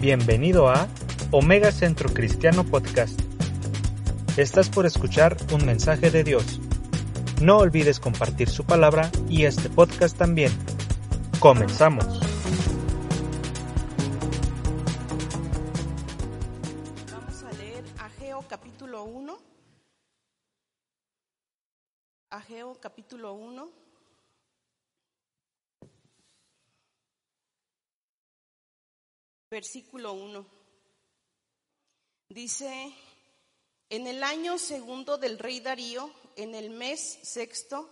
Bienvenido a Omega Centro Cristiano Podcast. Estás por escuchar un mensaje de Dios. No olvides compartir su palabra y este podcast también. Comenzamos. Vamos a leer Ageo capítulo 1. Ageo capítulo 1. Versículo 1. Dice, en el año segundo del rey Darío, en el mes sexto,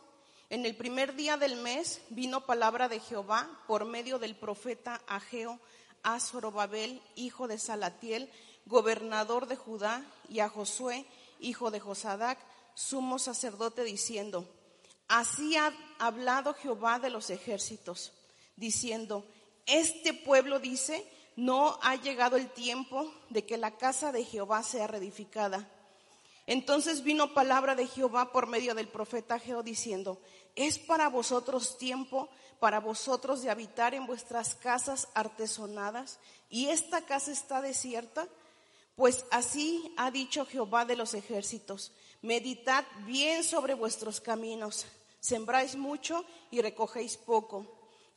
en el primer día del mes, vino palabra de Jehová por medio del profeta Ageo a Zorobabel, hijo de Salatiel, gobernador de Judá, y a Josué, hijo de Josadac, sumo sacerdote, diciendo, Así ha hablado Jehová de los ejércitos, diciendo, Este pueblo dice, no ha llegado el tiempo de que la casa de Jehová sea reedificada. Entonces vino palabra de Jehová por medio del profeta Ageo diciendo, es para vosotros tiempo, para vosotros de habitar en vuestras casas artesonadas, y esta casa está desierta. Pues así ha dicho Jehová de los ejércitos, meditad bien sobre vuestros caminos, sembráis mucho y recogéis poco,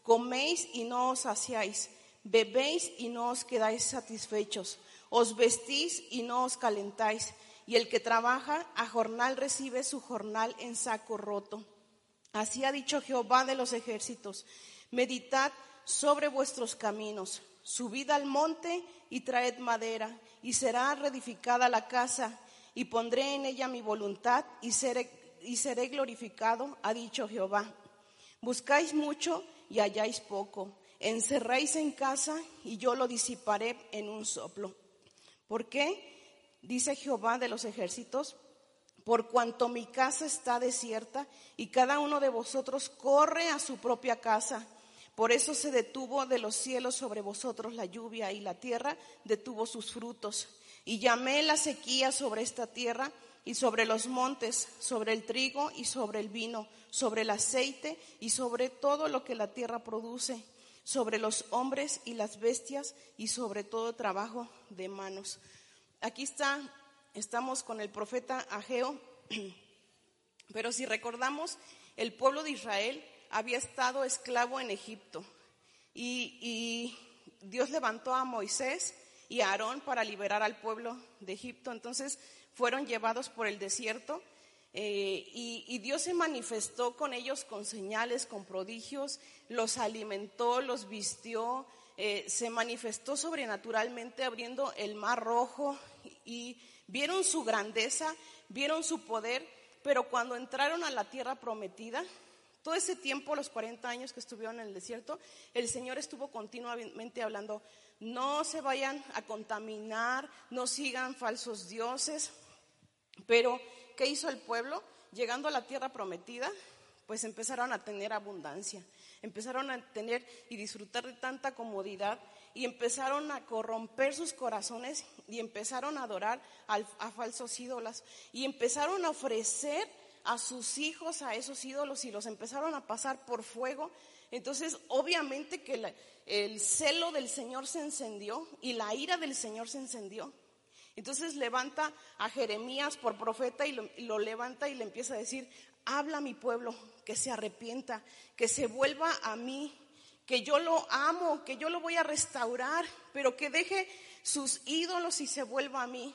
coméis y no os saciáis, bebéis y no os quedáis satisfechos, os vestís y no os calentáis, y el que trabaja a jornal recibe su jornal en saco roto. Así ha dicho Jehová de los ejércitos, meditad sobre vuestros caminos, subid al monte y traed madera, y será reedificada la casa, y pondré en ella mi voluntad, y seré, y seré glorificado, ha dicho Jehová. Buscáis mucho y halláis poco, encerráis en casa, y yo lo disiparé en un soplo. ¿Por qué? Dice Jehová de los ejércitos, por cuanto mi casa está desierta y cada uno de vosotros corre a su propia casa. Por eso se detuvo de los cielos sobre vosotros la lluvia y la tierra detuvo sus frutos. Y llamé la sequía sobre esta tierra y sobre los montes, sobre el trigo y sobre el vino, sobre el aceite y sobre todo lo que la tierra produce, sobre los hombres y las bestias y sobre todo trabajo de manos. Aquí está estamos con el profeta Ageo, pero si recordamos, el pueblo de Israel había estado esclavo en Egipto y, Dios levantó a Moisés y a Aarón para liberar al pueblo de Egipto. Entonces fueron llevados por el desierto eh, y Dios se manifestó con ellos con señales, con prodigios, los alimentó, los vistió, eh, se manifestó sobrenaturalmente abriendo el mar rojo y vieron su grandeza, vieron su poder, pero cuando entraron a la tierra prometida, todo ese tiempo, los 40 años que estuvieron en el desierto, el Señor estuvo continuamente hablando, no se vayan a contaminar, no sigan falsos dioses. Pero, ¿qué hizo el pueblo? Llegando a la tierra prometida, pues empezaron a tener abundancia, empezaron a tener y disfrutar de tanta comodidad y empezaron a corromper sus corazones y empezaron a adorar a, falsos ídolos y empezaron a ofrecer a sus hijos a esos ídolos y los empezaron a pasar por fuego. Entonces, obviamente que el celo del Señor se encendió y la ira del Señor se encendió. Entonces levanta a Jeremías por profeta y lo, levanta y le empieza a decir, habla a mi pueblo, que se arrepienta, que se vuelva a mí, que yo lo amo, que yo lo voy a restaurar, pero que deje sus ídolos y se vuelva a mí.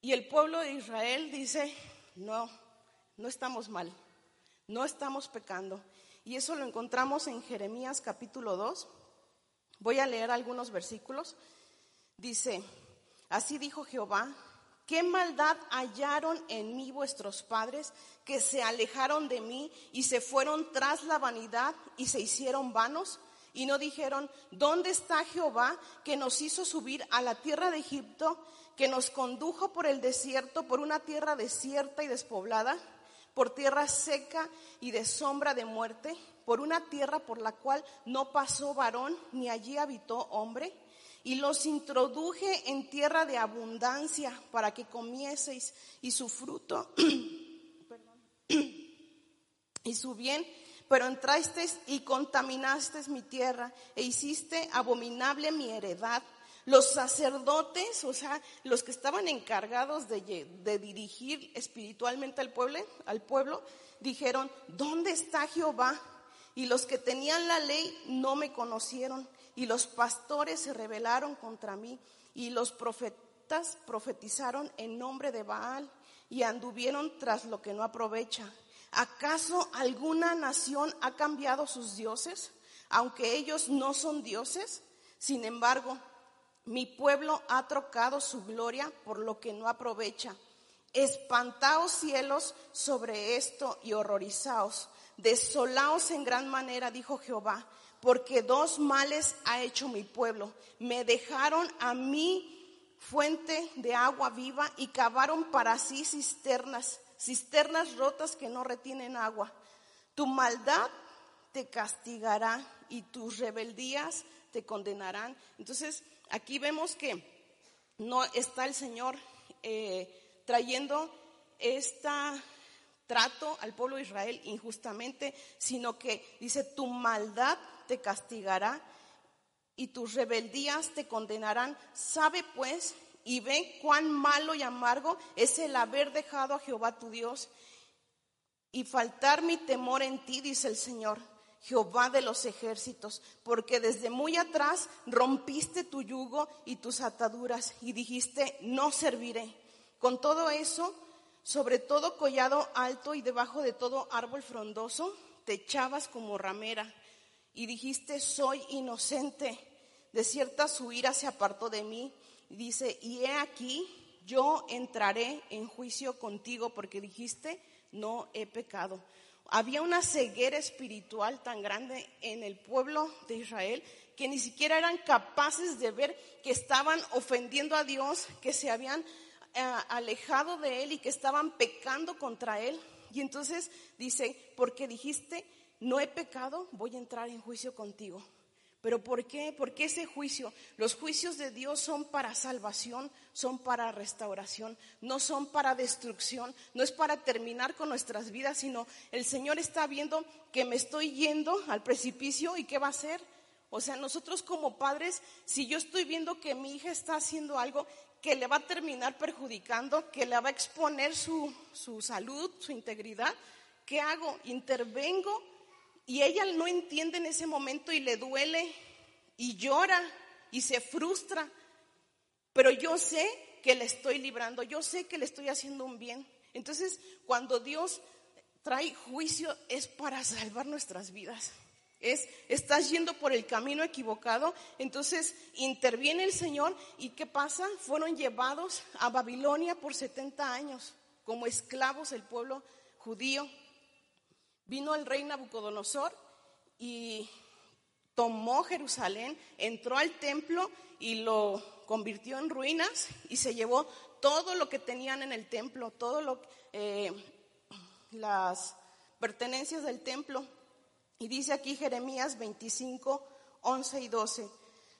Y el pueblo de Israel dice, no, no estamos mal, no estamos pecando. Y eso lo encontramos en Jeremías capítulo 2. Voy a leer algunos versículos. Dice, así dijo Jehová, ¿Qué maldad hallaron en mí vuestros padres que se alejaron de mí y se fueron tras la vanidad y se hicieron vanos? Y no dijeron, ¿dónde está Jehová que nos hizo subir a la tierra de Egipto, que nos condujo por el desierto, por una tierra desierta y despoblada, por tierra seca y de sombra de muerte, por una tierra por la cual no pasó varón ni allí habitó hombre? Y los introduje en tierra de abundancia para que comieseis y su fruto y su bien, pero entrasteis y contaminasteis mi tierra e hiciste abominable mi heredad. Los sacerdotes, o sea, los que estaban encargados de, dirigir espiritualmente al pueblo, al pueblo, dijeron, ¿dónde está Jehová? Y los que tenían la ley no me conocieron. Y los pastores se rebelaron contra mí. Y los profetas profetizaron en nombre de Baal y anduvieron tras lo que no aprovecha. ¿Acaso alguna nación ha cambiado sus dioses, aunque ellos no son dioses? Sin embargo, mi pueblo ha trocado su gloria por lo que no aprovecha. Espantaos cielos sobre esto y horrorizaos. Desolaos en gran manera, dijo Jehová, porque dos males ha hecho mi pueblo. Me dejaron a mí fuente de agua viva y cavaron para sí cisternas, cisternas rotas que no retienen agua. Tu maldad te castigará y tus rebeldías te condenarán. Entonces, aquí vemos que no está el Señor eh, trayendo este trato al pueblo de Israel injustamente, sino que dice, tu maldad te castigará y tus rebeldías te condenarán. Sabe pues y ve cuán malo y amargo es el haber dejado a Jehová tu Dios y faltar mi temor en ti, dice el Señor Jehová de los ejércitos, porque desde muy atrás rompiste tu yugo y tus ataduras y dijiste, no serviré. Con todo eso, sobre todo collado alto y debajo de todo árbol frondoso, te echabas como ramera y dijiste, soy inocente. De cierta su ira se apartó de mí. Y dice, y he aquí, yo entraré en juicio contigo porque dijiste, no he pecado. Había una ceguera espiritual tan grande en el pueblo de Israel que ni siquiera eran capaces de ver que estaban ofendiendo a Dios, que se habían eh, alejado de Él y que estaban pecando contra Él. Y entonces dice, porque dijiste, no he pecado, voy a entrar en juicio contigo. ¿Pero por qué? Porque ese juicio, los juicios de Dios son para salvación, son para restauración, no son para destrucción, no es para terminar con nuestras vidas, sino el Señor está viendo que me estoy yendo al precipicio y qué va a hacer. O sea, nosotros como padres, si yo estoy viendo que mi hija está haciendo algo que le va a terminar perjudicando, que le va a exponer su, su salud, su integridad, ¿qué hago? Intervengo y ella no entiende en ese momento y le duele y llora y se frustra. Pero yo sé que le estoy librando, yo sé que le estoy haciendo un bien. Entonces, cuando Dios trae juicio es para salvar nuestras vidas. Es, estás yendo por el camino equivocado, entonces interviene el Señor y ¿qué pasa? Fueron llevados a Babilonia por 70 años como esclavos el pueblo judío. Vino el rey Nabucodonosor y tomó Jerusalén, entró al templo y lo convirtió en ruinas y se llevó todo lo que tenían en el templo, todo lo eh, las pertenencias del templo. Y dice aquí Jeremías 25, 11 y 12.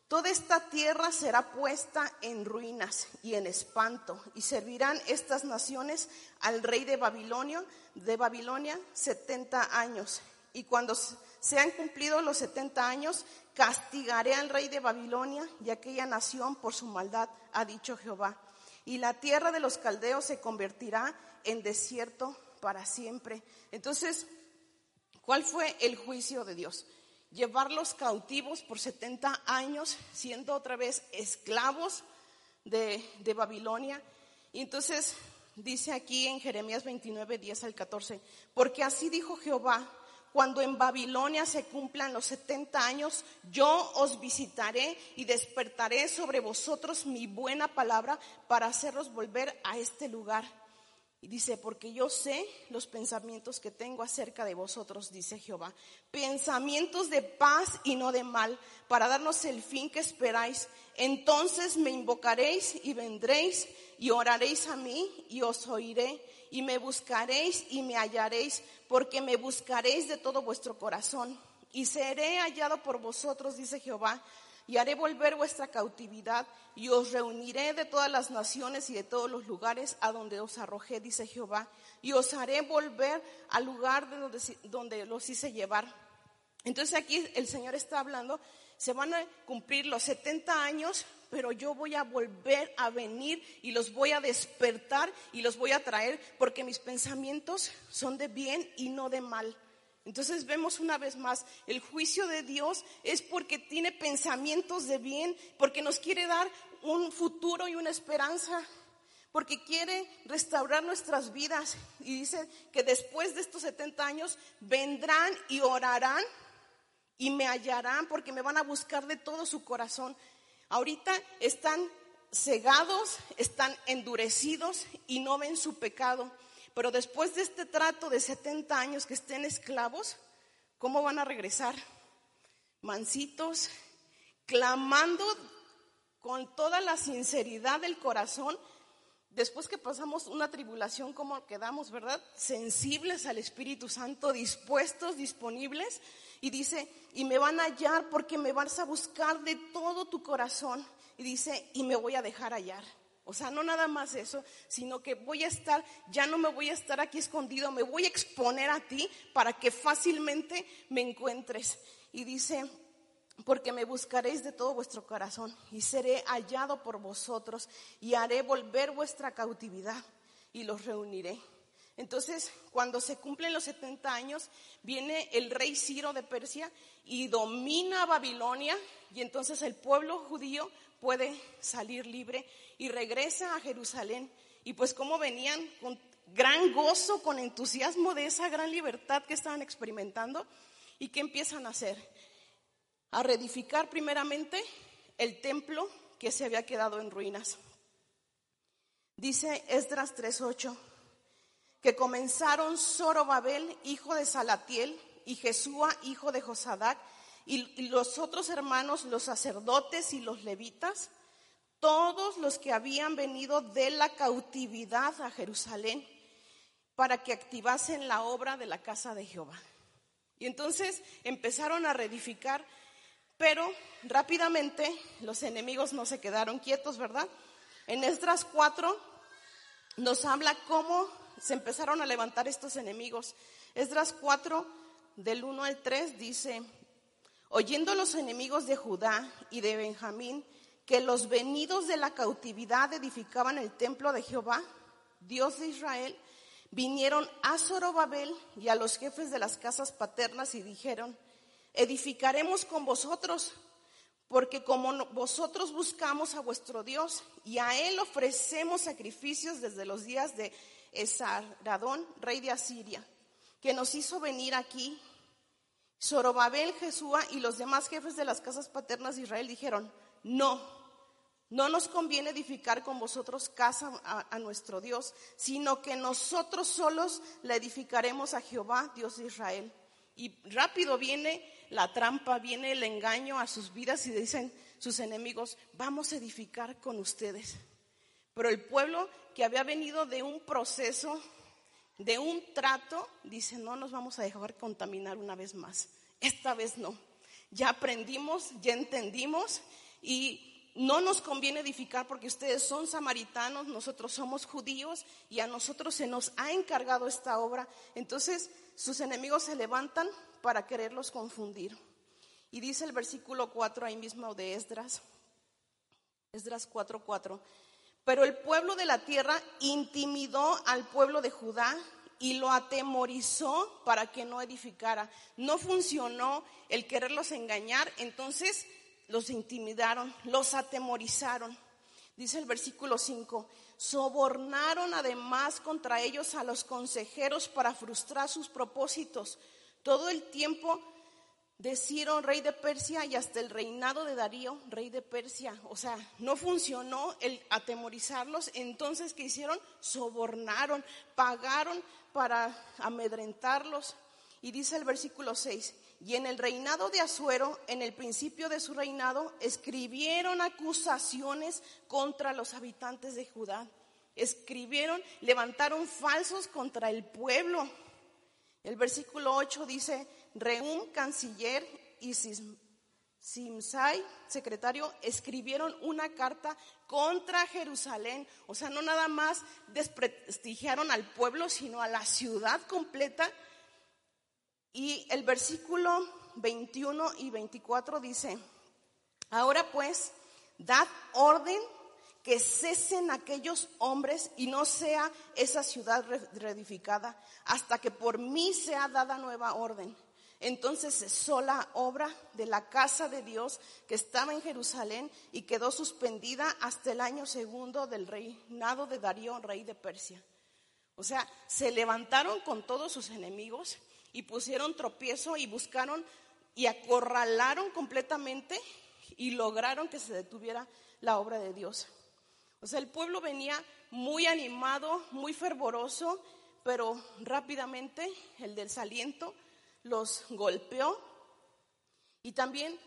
Toda esta tierra será puesta en ruinas y en espanto, y servirán estas naciones al rey de Babilonia, de Babilonia 70 años. Y cuando sean cumplidos los 70 años, castigaré al rey de Babilonia y aquella nación por su maldad, ha dicho Jehová. Y la tierra de los caldeos se convertirá en desierto para siempre. Entonces, ¿cuál fue el juicio de Dios? Llevarlos cautivos por 70 años, siendo otra vez esclavos de, Babilonia. Y entonces dice aquí en Jeremías 29, 10 al 14, porque así dijo Jehová, cuando en Babilonia se cumplan los 70 años, yo os visitaré y despertaré sobre vosotros mi buena palabra para hacerlos volver a este lugar y dice, porque yo sé los pensamientos que tengo acerca de vosotros, dice Jehová. Pensamientos de paz y no de mal, para darnos el fin que esperáis. Entonces me invocaréis y vendréis y oraréis a mí y os oiré y me buscaréis y me hallaréis, porque me buscaréis de todo vuestro corazón. Y seré hallado por vosotros, dice Jehová y haré volver vuestra cautividad y os reuniré de todas las naciones y de todos los lugares a donde os arrojé, dice Jehová, y os haré volver al lugar de donde, los hice llevar. Entonces aquí el Señor está hablando se van a cumplir los 70 años, pero yo voy a volver a venir y los voy a despertar y los voy a traer porque mis pensamientos son de bien y no de mal. Entonces vemos una vez más, el juicio de Dios es porque tiene pensamientos de bien, porque nos quiere dar un futuro y una esperanza, porque quiere restaurar nuestras vidas. Y dice que después de estos 70 años vendrán y orarán y me hallarán porque me van a buscar de todo su corazón. Ahorita están cegados, están endurecidos y no ven su pecado. Pero después de este trato de 70 años que estén esclavos, ¿cómo van a regresar? Mansitos, clamando con toda la sinceridad del corazón. Después que pasamos una tribulación, ¿cómo quedamos, verdad? Sensibles al Espíritu Santo, dispuestos, disponibles. Y dice, y me van a hallar porque me vas a buscar de todo tu corazón. Y dice, y me voy a dejar hallar. O sea, no nada más eso, sino que voy a estar, ya no me voy a estar aquí escondido, me voy a exponer a ti para que fácilmente me encuentres. Y dice, porque me buscaréis de todo vuestro corazón y seré hallado por vosotros y haré volver vuestra cautividad y los reuniré. Entonces, cuando se cumplen los 70 años, viene el rey Ciro de Persia y domina Babilonia y entonces el pueblo judío puede salir libre y regresa a Jerusalén. Y pues como venían con gran gozo, con entusiasmo de esa gran libertad que estaban experimentando, ¿y qué empiezan a hacer? A reedificar primeramente el templo que se había quedado en ruinas. Dice Esdras 3:8 que comenzaron Zorobabel, hijo de Salatiel, y Jesúa, hijo de Josadac, y, los otros hermanos, los sacerdotes y los levitas, todos los que habían venido de la cautividad a Jerusalén para que activasen la obra de la casa de Jehová. Y entonces empezaron a reedificar, pero rápidamente los enemigos no se quedaron quietos, ¿verdad? En Esdras 4 nos habla cómo se empezaron a levantar estos enemigos. Esdras 4 del 1 al 3 dice, Oyendo los enemigos de Judá y de Benjamín que los venidos de la cautividad edificaban el templo de Jehová, Dios de Israel, vinieron a Zorobabel y a los jefes de las casas paternas y dijeron, edificaremos con vosotros, porque como vosotros buscamos a vuestro Dios y a él ofrecemos sacrificios desde los días de Esaradón, rey de Asiria, que nos hizo venir aquí Zorobabel, Jesúa y los demás jefes de las casas paternas de Israel dijeron, no, no nos conviene edificar con vosotros casa a, a, nuestro Dios, sino que nosotros solos la edificaremos a Jehová, Dios de Israel. Y rápido viene la trampa, viene el engaño a sus vidas y dicen sus enemigos, vamos a edificar con ustedes. Pero el pueblo que había venido de un proceso de un trato, dice, no nos vamos a dejar contaminar una vez más. Esta vez no. Ya aprendimos, ya entendimos y no nos conviene edificar porque ustedes son samaritanos, nosotros somos judíos y a nosotros se nos ha encargado esta obra. Entonces sus enemigos se levantan para quererlos confundir. Y dice el versículo 4 ahí mismo de Esdras, Esdras 4:4. Pero el pueblo de la tierra intimidó al pueblo de Judá y lo atemorizó para que no edificara. No funcionó el quererlos engañar, entonces los intimidaron, los atemorizaron. Dice el versículo 5, sobornaron además contra ellos a los consejeros para frustrar sus propósitos. Todo el tiempo de rey de Persia, y hasta el reinado de Darío, rey de Persia. O sea, no funcionó el atemorizarlos. Entonces, ¿qué hicieron? Sobornaron, pagaron para amedrentarlos. Y dice el versículo 6, y en el reinado de Azuero, en el principio de su reinado, escribieron acusaciones contra los habitantes de Judá. Escribieron, levantaron falsos contra el pueblo. El versículo 8 dice, Reum, canciller, y Simsai, secretario, escribieron una carta contra Jerusalén. O sea, no nada más desprestigiaron al pueblo, sino a la ciudad completa. Y el versículo 21 y 24 dice, Ahora pues, dad orden que cesen aquellos hombres y no sea esa ciudad reedificada hasta que por mí sea dada nueva orden. Entonces cesó la obra de la casa de Dios que estaba en Jerusalén y quedó suspendida hasta el año segundo del reinado de Darío, rey de Persia. O sea, se levantaron con todos sus enemigos y pusieron tropiezo y buscaron y acorralaron completamente y lograron que se detuviera la obra de Dios. O sea, el pueblo venía muy animado, muy fervoroso, pero rápidamente el desaliento los golpeó y también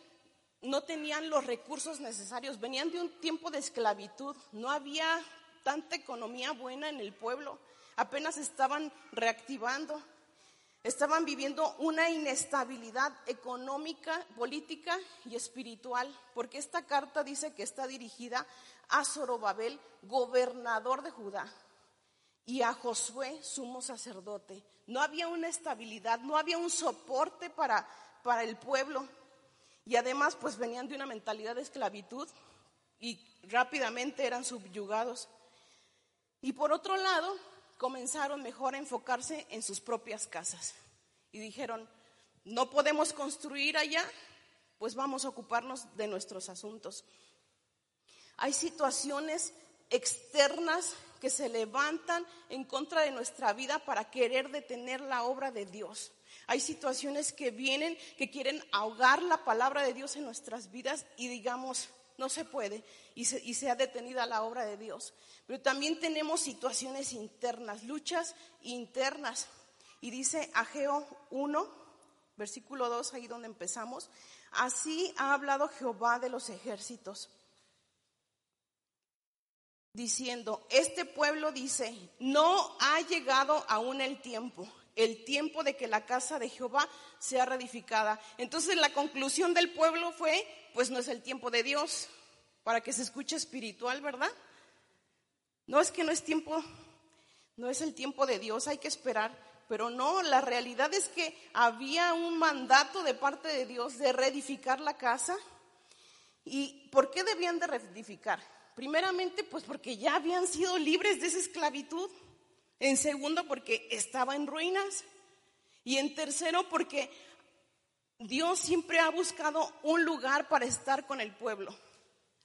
no tenían los recursos necesarios, venían de un tiempo de esclavitud, no había tanta economía buena en el pueblo, apenas estaban reactivando, estaban viviendo una inestabilidad económica, política y espiritual, porque esta carta dice que está dirigida a Zorobabel, gobernador de Judá, y a Josué, sumo sacerdote. No había una estabilidad, no había un soporte para, para el pueblo. Y además, pues venían de una mentalidad de esclavitud y rápidamente eran subyugados. Y por otro lado, comenzaron mejor a enfocarse en sus propias casas. Y dijeron, no podemos construir allá, pues vamos a ocuparnos de nuestros asuntos. Hay situaciones externas que se levantan en contra de nuestra vida para querer detener la obra de Dios. Hay situaciones que vienen que quieren ahogar la palabra de Dios en nuestras vidas y digamos, no se puede y se, ha detenido la obra de Dios. Pero también tenemos situaciones internas, luchas internas. Y dice Ageo 1, versículo 2, ahí donde empezamos, así ha hablado Jehová de los ejércitos diciendo, este pueblo dice, no ha llegado aún el tiempo, el tiempo de que la casa de Jehová sea reedificada. Entonces la conclusión del pueblo fue, pues no es el tiempo de Dios, para que se escuche espiritual, ¿verdad? No es que no es tiempo, no es el tiempo de Dios, hay que esperar. Pero no, la realidad es que había un mandato de parte de Dios de reedificar la casa. ¿Y por qué debían de reedificar? Primeramente, pues porque ya habían sido libres de esa esclavitud. En segundo, porque estaba en ruinas. Y en tercero, porque Dios siempre ha buscado un lugar para estar con el pueblo.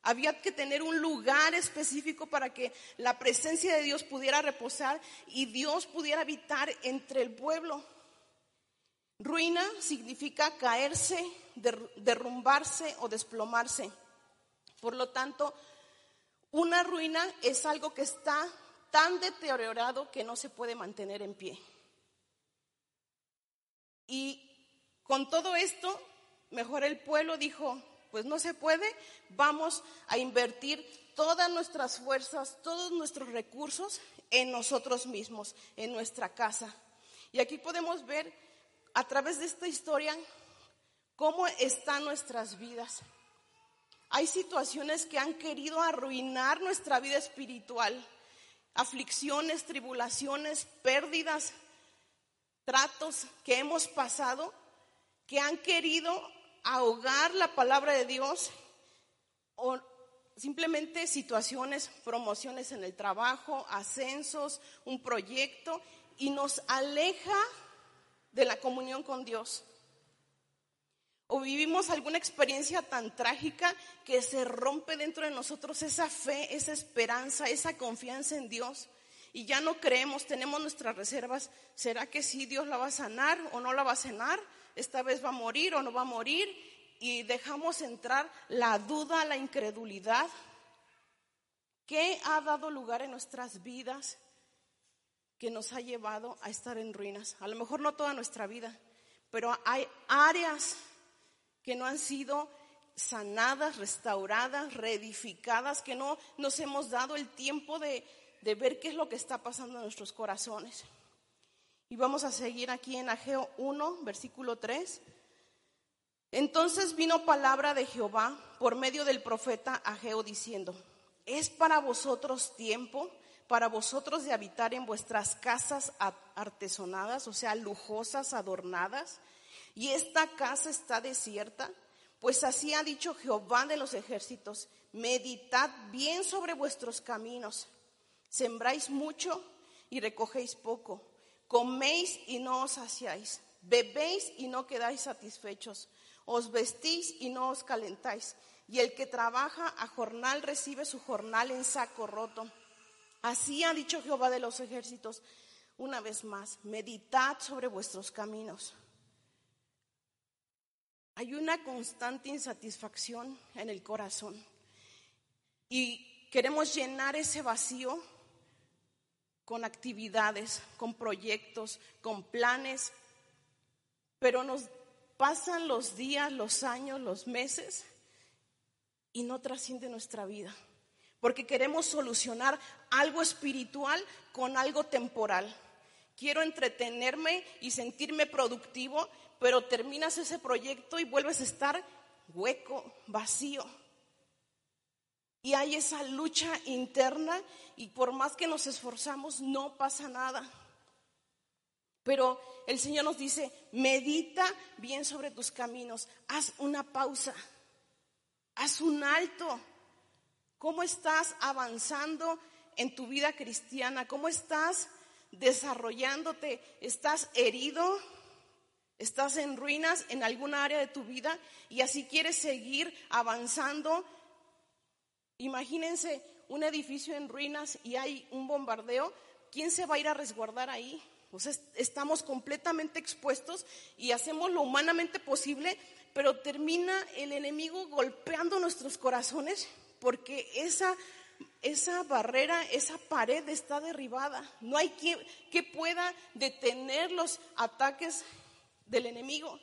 Había que tener un lugar específico para que la presencia de Dios pudiera reposar y Dios pudiera habitar entre el pueblo. Ruina significa caerse, derrumbarse o desplomarse. Por lo tanto, una ruina es algo que está tan deteriorado que no se puede mantener en pie. Y con todo esto, mejor el pueblo dijo, pues no se puede, vamos a invertir todas nuestras fuerzas, todos nuestros recursos en nosotros mismos, en nuestra casa. Y aquí podemos ver a través de esta historia cómo están nuestras vidas. Hay situaciones que han querido arruinar nuestra vida espiritual. Aflicciones, tribulaciones, pérdidas, tratos que hemos pasado que han querido ahogar la palabra de Dios o simplemente situaciones, promociones en el trabajo, ascensos, un proyecto y nos aleja de la comunión con Dios. O vivimos alguna experiencia tan trágica que se rompe dentro de nosotros esa fe, esa esperanza, esa confianza en Dios. Y ya no creemos, tenemos nuestras reservas. ¿Será que sí Dios la va a sanar o no la va a sanar? ¿Esta vez va a morir o no va a morir? Y dejamos entrar la duda, la incredulidad. ¿Qué ha dado lugar en nuestras vidas que nos ha llevado a estar en ruinas? A lo mejor no toda nuestra vida, pero hay áreas que no han sido sanadas, restauradas, reedificadas, que no nos hemos dado el tiempo de, ver qué es lo que está pasando en nuestros corazones. Y vamos a seguir aquí en Ageo 1, versículo 3. Entonces vino palabra de Jehová por medio del profeta Ageo diciendo, es para vosotros tiempo, para vosotros de habitar en vuestras casas artesonadas, o sea, lujosas, adornadas, y esta casa está desierta, Pues así ha dicho Jehová de los ejércitos, meditad bien sobre vuestros caminos. Sembráis mucho y recogéis poco. Coméis y no os saciáis. Bebéis y no quedáis satisfechos. Os vestís y no os calentáis. Y el que trabaja a jornal recibe su jornal en saco roto. Así ha dicho Jehová de los ejércitos. Una vez más, meditad sobre vuestros caminos. Hay una constante insatisfacción en el corazón y queremos llenar ese vacío con actividades, con proyectos, con planes, pero nos pasan los días, los años, los meses y no trasciende nuestra vida, porque queremos solucionar algo espiritual con algo temporal. Quiero entretenerme y sentirme productivo, pero terminas ese proyecto y vuelves a estar hueco, vacío. Y hay esa lucha interna y por más que nos esforzamos no pasa nada. Pero el Señor nos dice, medita bien sobre tus caminos, haz una pausa, haz un alto. ¿Cómo estás avanzando en tu vida cristiana? ¿Cómo estás desarrollándote? ¿Estás herido? ¿Estás en ruinas en alguna área de tu vida? Y así quieres seguir avanzando Imagínense un edificio en ruinas y hay un bombardeo, ¿quién se va a ir a resguardar ahí? estamos completamente expuestos y hacemos lo humanamente posible, pero termina el enemigo golpeando nuestros corazones porque esa, esa barrera, esa pared está derribada. No hay quien que pueda detener los ataques del enemigo.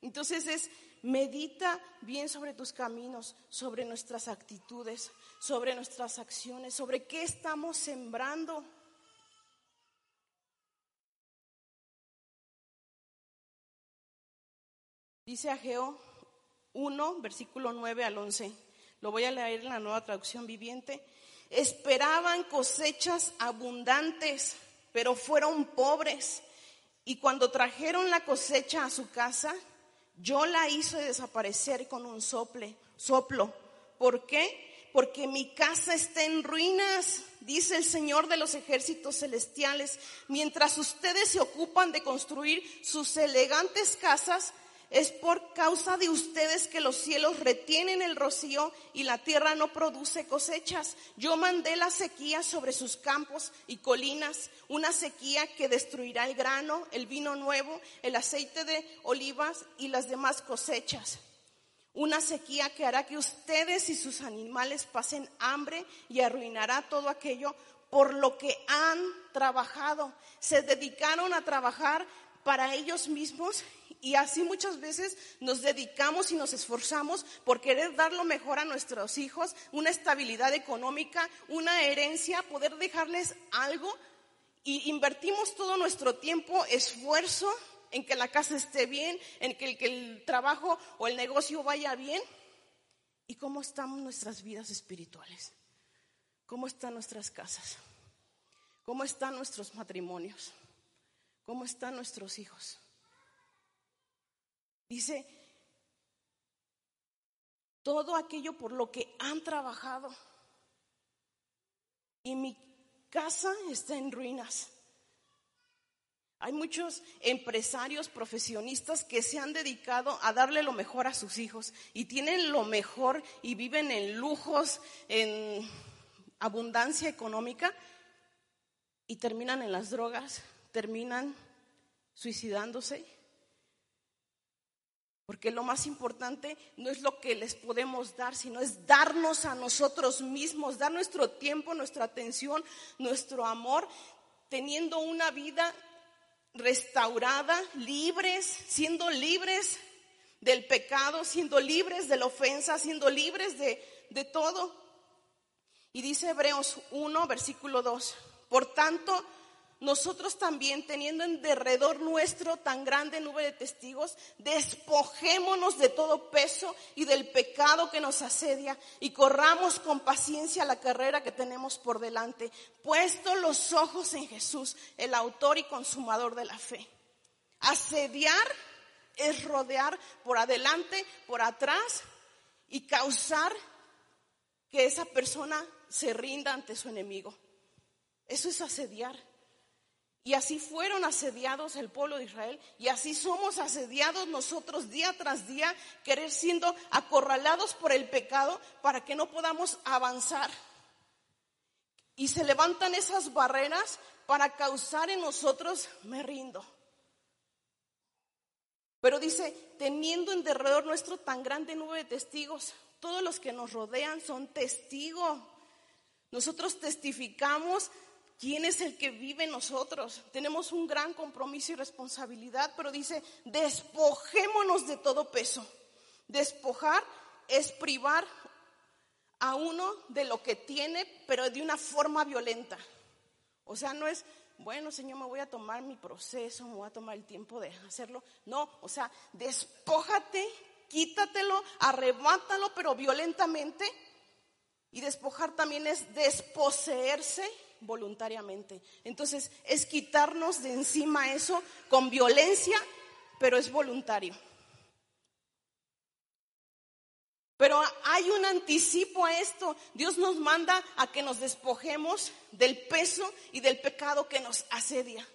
Entonces es Medita bien sobre tus caminos, sobre nuestras actitudes, sobre nuestras acciones, sobre qué estamos sembrando. Dice Ageo 1, versículo 9 al 11. Lo voy a leer en la nueva traducción viviente. Esperaban cosechas abundantes, pero fueron pobres. Y cuando trajeron la cosecha a su casa, yo la hice desaparecer con un sople, soplo. ¿Por qué? Porque mi casa está en ruinas, dice el Señor de los ejércitos celestiales. Mientras ustedes se ocupan de construir sus elegantes casas, es por causa de ustedes que los cielos retienen el rocío y la tierra no produce cosechas. Yo mandé la sequía sobre sus campos y colinas, una sequía que destruirá el grano, el vino nuevo, el aceite de olivas y las demás cosechas. Una sequía que hará que ustedes y sus animales pasen hambre y arruinará todo aquello por lo que han trabajado. Se dedicaron a trabajar para ellos mismos y así muchas veces nos dedicamos y nos esforzamos por querer dar lo mejor a nuestros hijos, una estabilidad económica, una herencia, poder dejarles algo y invertimos todo nuestro tiempo, esfuerzo en que la casa esté bien, en que el, que el trabajo o el negocio vaya bien. ¿Y cómo están nuestras vidas espirituales? ¿Cómo están nuestras casas? ¿Cómo están nuestros matrimonios? ¿Cómo están nuestros hijos? Dice, todo aquello por lo que han trabajado. Y mi casa está en ruinas. Hay muchos empresarios profesionistas que se han dedicado a darle lo mejor a sus hijos y tienen lo mejor y viven en lujos, en abundancia económica y terminan en las drogas, terminan suicidándose porque lo más importante no es lo que les podemos dar, sino es darnos a nosotros mismos, dar nuestro tiempo, nuestra atención, nuestro amor, teniendo una vida restaurada, libres, siendo libres del pecado, siendo libres de la ofensa, siendo libres de, de todo. Y dice Hebreos 1, versículo 2, por tanto, nosotros también, teniendo en derredor nuestro tan grande nube de testigos, despojémonos de todo peso y del pecado que nos asedia y corramos con paciencia la carrera que tenemos por delante, puesto los ojos en Jesús, el autor y consumador de la fe. Asediar es rodear por adelante, por atrás y causar que esa persona se rinda ante su enemigo. Eso es asediar. Y así fueron asediados el pueblo de Israel y así somos asediados nosotros día tras día, querer siendo acorralados por el pecado para que no podamos avanzar. Y se levantan esas barreras para causar en nosotros, me rindo. Pero dice, teniendo en derredor nuestro tan grande nube de testigos, todos los que nos rodean son testigos. Nosotros testificamos quién es el que vive nosotros. Tenemos un gran compromiso y responsabilidad, pero dice, despojémonos de todo peso. Despojar es privar a uno de lo que tiene, pero de una forma violenta. O sea, no es, bueno, Señor, me voy a tomar mi proceso, me voy a tomar el tiempo de hacerlo. No, o sea, despójate, quítatelo, arrebátalo, pero violentamente. Y despojar también es desposeerse voluntariamente. Entonces, es quitarnos de encima eso con violencia, pero es voluntario. Pero hay un anticipo a esto. Dios nos manda a que nos despojemos del peso y del pecado que nos asedia.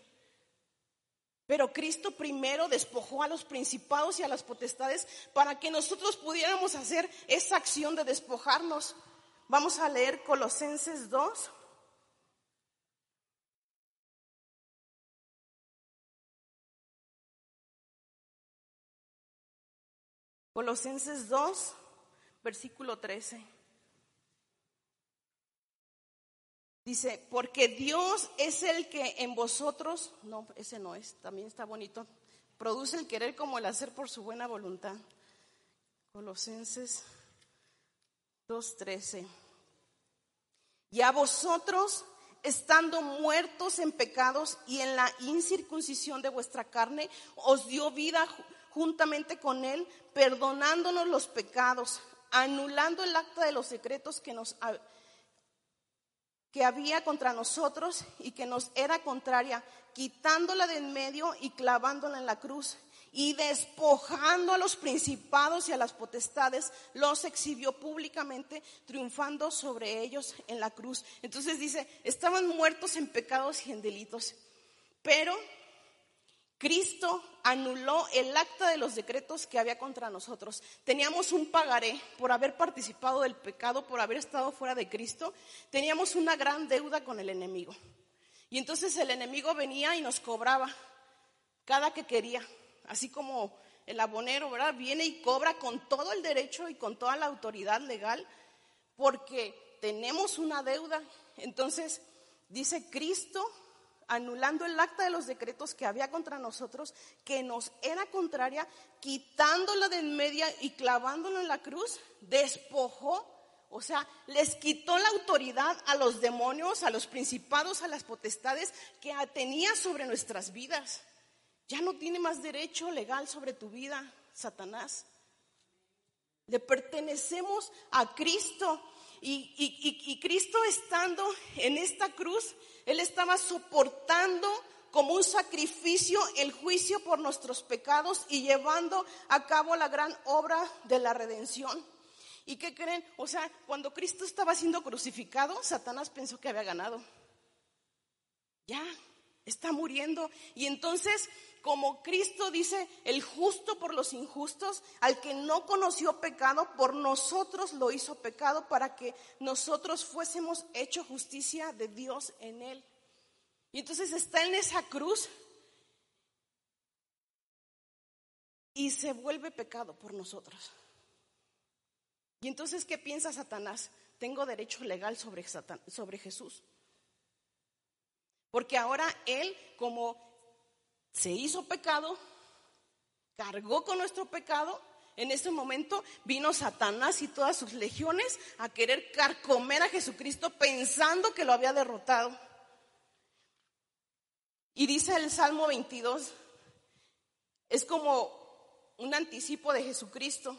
Pero Cristo primero despojó a los principados y a las potestades para que nosotros pudiéramos hacer esa acción de despojarnos. Vamos a leer Colosenses 2. Colosenses 2, versículo 13. Dice, porque Dios es el que en vosotros, no, ese no es, también está bonito, produce el querer como el hacer por su buena voluntad. Colosenses 2.13. Y a vosotros, estando muertos en pecados y en la incircuncisión de vuestra carne, os dio vida juntamente con Él, perdonándonos los pecados anulando el acta de los secretos que nos que había contra nosotros y que nos era contraria, quitándola de en medio y clavándola en la cruz y despojando a los principados y a las potestades, los exhibió públicamente, triunfando sobre ellos en la cruz. Entonces dice, estaban muertos en pecados y en delitos, pero Cristo anuló el acta de los decretos que había contra nosotros. Teníamos un pagaré por haber participado del pecado, por haber estado fuera de Cristo. Teníamos una gran deuda con el enemigo. Y entonces el enemigo venía y nos cobraba cada que quería, así como el abonero, ¿verdad? Viene y cobra con todo el derecho y con toda la autoridad legal, porque tenemos una deuda. Entonces, dice Cristo anulando el acta de los decretos que había contra nosotros, que nos era contraria, quitándola de en media y clavándola en la cruz, despojó, o sea, les quitó la autoridad a los demonios, a los principados, a las potestades que tenía sobre nuestras vidas. Ya no tiene más derecho legal sobre tu vida, Satanás. Le pertenecemos a Cristo y, Cristo estando en esta cruz, Él estaba soportando como un sacrificio el juicio por nuestros pecados y llevando a cabo la gran obra de la redención. ¿Y qué creen? O sea, cuando Cristo estaba siendo crucificado, Satanás pensó que había ganado. Ya, está muriendo. Y entonces como Cristo dice, el justo por los injustos, al que no conoció pecado, por nosotros lo hizo pecado para que nosotros fuésemos hecho justicia de Dios en él. Y entonces está en esa cruz y se vuelve pecado por nosotros. Y entonces, ¿qué piensa Satanás? Tengo derecho legal sobre, sobre Jesús. Porque ahora él, como se hizo pecado, cargó con nuestro pecado. En ese momento vino Satanás y todas sus legiones a querer carcomer a Jesucristo pensando que lo había derrotado. Y dice el Salmo 22, es como un anticipo de Jesucristo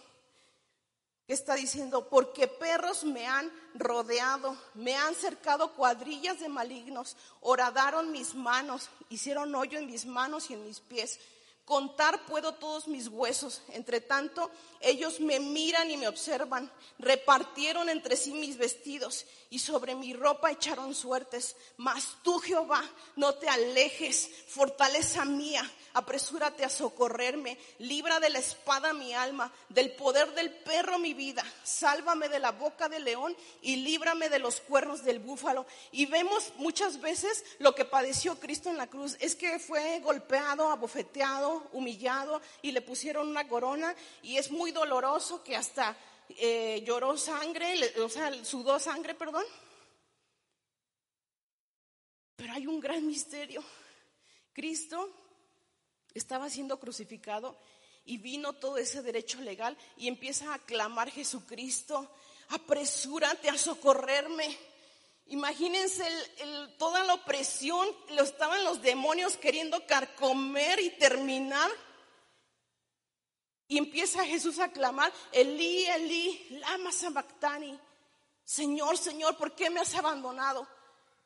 está diciendo, porque perros me han rodeado, me han cercado cuadrillas de malignos, horadaron mis manos, hicieron hoyo en mis manos y en mis pies, Contar puedo todos mis huesos. Entre tanto, ellos me miran y me observan. Repartieron entre sí mis vestidos y sobre mi ropa echaron suertes. Mas tú, Jehová, no te alejes, fortaleza mía, apresúrate a socorrerme. Libra de la espada mi alma, del poder del perro mi vida. Sálvame de la boca del león y líbrame de los cuernos del búfalo. Y vemos muchas veces lo que padeció Cristo en la cruz. Es que fue golpeado, abofeteado humillado y le pusieron una corona y es muy doloroso que hasta eh, lloró sangre, o sea, sudó sangre, perdón. Pero hay un gran misterio. Cristo estaba siendo crucificado y vino todo ese derecho legal y empieza a clamar Jesucristo, apresúrate a socorrerme. Imagínense toda la opresión, lo estaban los demonios queriendo carcomer y terminar. Y empieza Jesús a clamar, Elí, Elí, lama sabactani. Señor, Señor, ¿por qué me has abandonado?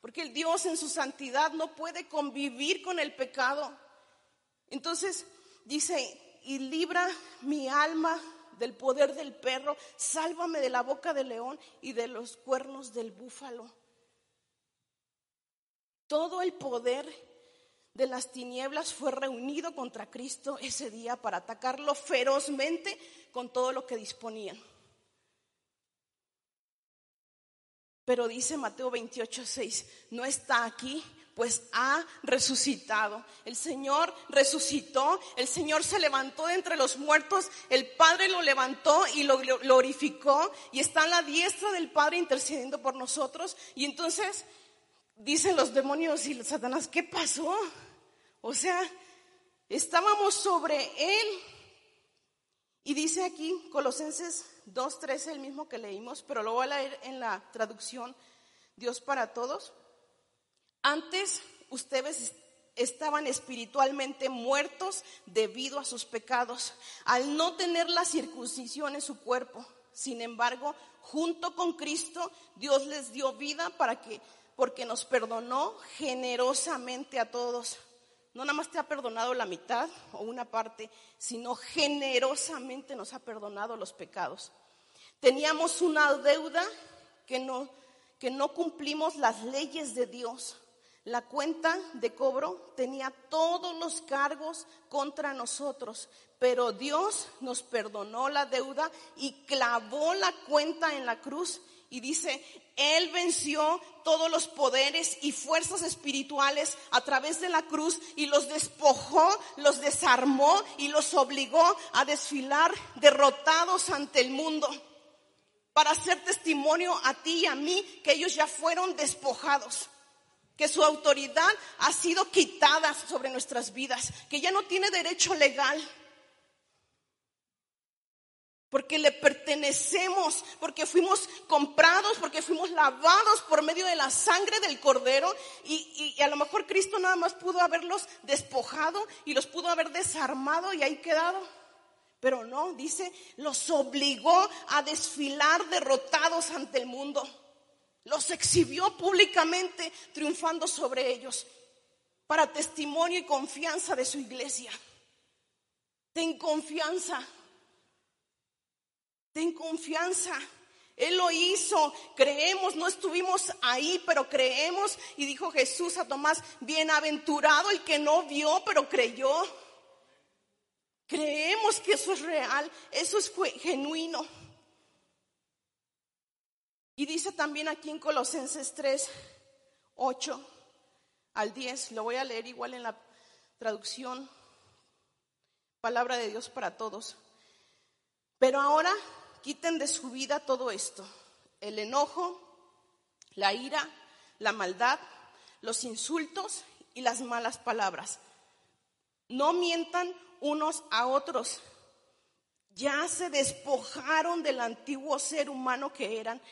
Porque el Dios en su santidad no puede convivir con el pecado. Entonces dice, y libra mi alma del poder del perro, sálvame de la boca del león y de los cuernos del búfalo. Todo el poder de las tinieblas fue reunido contra Cristo ese día para atacarlo ferozmente con todo lo que disponían. Pero dice Mateo 28, 6, no está aquí, pues ha resucitado. El Señor resucitó, el Señor se levantó de entre los muertos, el Padre lo levantó y lo glorificó y está a la diestra del Padre intercediendo por nosotros. Y entonces dicen los demonios y Satanás, ¿qué pasó? O sea, estábamos sobre él. Y dice aquí Colosenses 2.13, el mismo que leímos, pero lo voy a leer en la traducción Dios para todos. Antes ustedes estaban espiritualmente muertos debido a sus pecados, al no tener la circuncisión en su cuerpo. Sin embargo, junto con Cristo, Dios les dio vida para que porque nos perdonó generosamente a todos. No nada más te ha perdonado la mitad o una parte, sino generosamente nos ha perdonado los pecados. Teníamos una deuda que no, que no cumplimos las leyes de Dios. La cuenta de cobro tenía todos los cargos contra nosotros, pero Dios nos perdonó la deuda y clavó la cuenta en la cruz y dice, Él venció todos los poderes y fuerzas espirituales a través de la cruz y los despojó, los desarmó y los obligó a desfilar derrotados ante el mundo para hacer testimonio a ti y a mí que ellos ya fueron despojados que su autoridad ha sido quitada sobre nuestras vidas, que ya no tiene derecho legal porque le pertenecemos, porque fuimos comprados, porque fuimos lavados por medio de la sangre del cordero y, a lo mejor Cristo nada más pudo haberlos despojado y los pudo haber desarmado y ahí quedado. Pero no, dice, los obligó a desfilar derrotados ante el mundo. Los exhibió públicamente triunfando sobre ellos para testimonio y confianza de su iglesia. Ten confianza Ten confianza. Él lo hizo, creemos, no estuvimos ahí, pero creemos. Y dijo Jesús a Tomás, bienaventurado el que no vio, pero creyó. Creemos que eso es real, eso es genuino. Y dice también aquí en Colosenses 3, 8 al 10, lo voy a leer igual en la traducción, palabra de Dios para todos. Pero ahora quiten de su vida todo esto, el enojo, la ira, la maldad, los insultos y las malas palabras. No mientan unos a otros. Ya se despojaron del antiguo ser humano que eran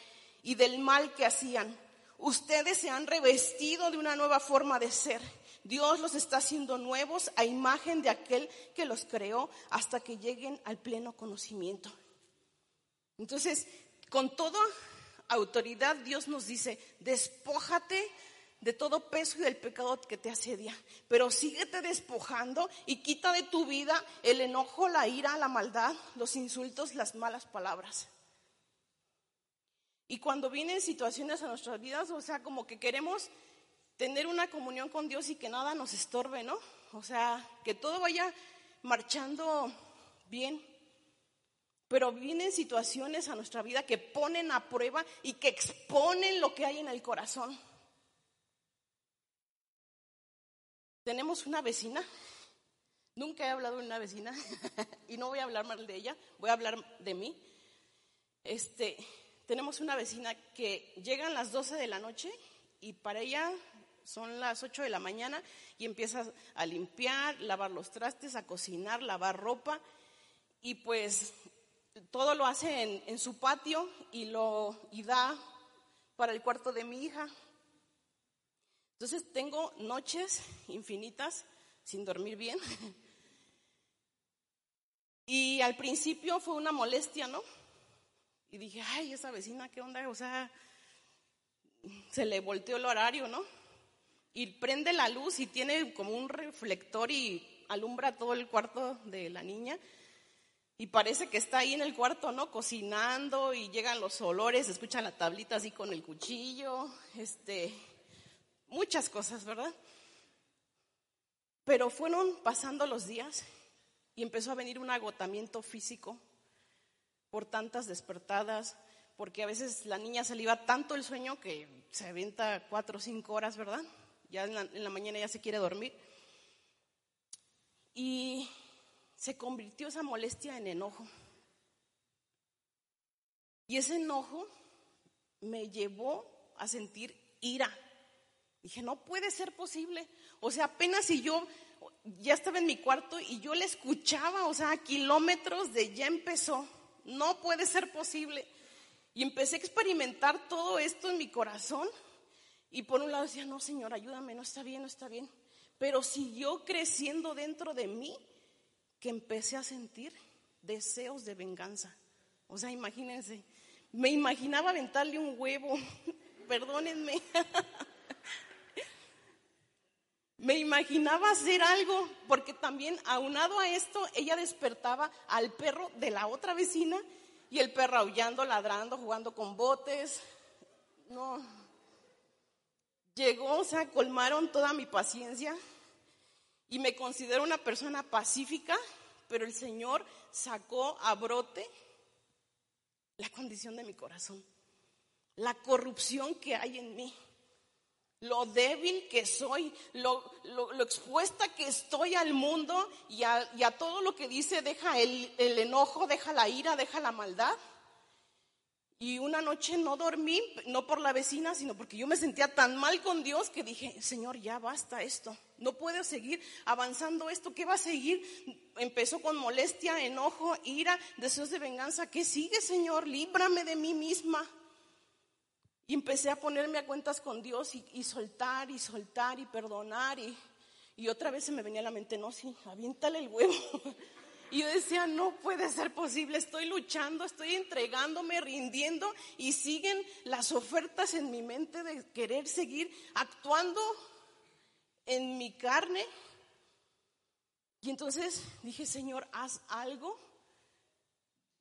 y del mal que hacían. Ustedes se han revestido de una nueva forma de ser. Dios los está haciendo nuevos a imagen de aquel que los creó hasta que lleguen al pleno conocimiento. Entonces, con toda autoridad Dios nos dice, despójate de todo peso y del pecado que te asedia. Pero síguete despojando y quita de tu vida el enojo, la ira, la maldad, los insultos, las malas palabras. Y cuando vienen situaciones a nuestras vidas, o sea, como que queremos tener una comunión con Dios y que nada nos estorbe, ¿no? O sea, que todo vaya marchando bien. Pero vienen situaciones a nuestra vida que ponen a prueba y que exponen lo que hay en el corazón. Tenemos una vecina, nunca he hablado de una vecina y no voy a hablar mal de ella, voy a hablar de mí. Este, tenemos una vecina que llegan las 12 de la noche y para ella son las 8 de la mañana y empieza a limpiar, lavar los trastes, a cocinar, lavar ropa y pues todo lo hace en, su patio y lo y da para el cuarto de mi hija. Entonces tengo noches infinitas sin dormir bien. Y al principio fue una molestia, ¿no? Y dije, ay, esa vecina, ¿qué onda? O sea, se le volteó el horario, ¿no? Y prende la luz y tiene como un reflector y alumbra todo el cuarto de la niña. Y parece que está ahí en el cuarto, ¿no? Cocinando y llegan los olores, escuchan la tablita así con el cuchillo, este, muchas cosas, ¿verdad? Pero fueron pasando los días y empezó a venir un agotamiento físico por tantas despertadas, porque a veces la niña se le iba tanto el sueño que se aventa cuatro o cinco horas, ¿verdad? Ya en la, en la mañana ya se quiere dormir. Y se convirtió esa molestia en enojo. Y ese enojo me llevó a sentir ira. Dije, no puede ser posible. O sea, apenas si yo ya estaba en mi cuarto y yo le escuchaba, o sea, a kilómetros de ya empezó no puede ser posible. Y empecé a experimentar todo esto en mi corazón. Y por un lado decía, no, Señor, ayúdame, no está bien, no está bien. Pero siguió creciendo dentro de mí que empecé a sentir deseos de venganza. O sea, imagínense, me imaginaba aventarle un huevo, perdónenme. me imaginaba hacer algo, porque también aunado a esto, ella despertaba al perro de la otra vecina y el perro aullando, ladrando, jugando con botes. No. Llegó, o sea, colmaron toda mi paciencia y me considero una persona pacífica, pero el Señor sacó a brote la condición de mi corazón, la corrupción que hay en mí lo débil que soy, lo, expuesta que estoy al mundo y a, todo lo que dice, deja el, el, enojo, deja la ira, deja la maldad. Y una noche no dormí, no por la vecina, sino porque yo me sentía tan mal con Dios que dije, Señor, ya basta esto, no puedo seguir avanzando esto, ¿qué va a seguir? Empezó con molestia, enojo, ira, deseos de venganza, ¿qué sigue, Señor? Líbrame de mí misma. Y empecé a ponerme a cuentas con Dios y, soltar y soltar y perdonar. Y, y, otra vez se me venía a la mente, no, sí, aviéntale el huevo. Y yo decía, no puede ser posible, estoy luchando, estoy entregándome, rindiendo y siguen las ofertas en mi mente de querer seguir actuando en mi carne. Y entonces dije, Señor, haz algo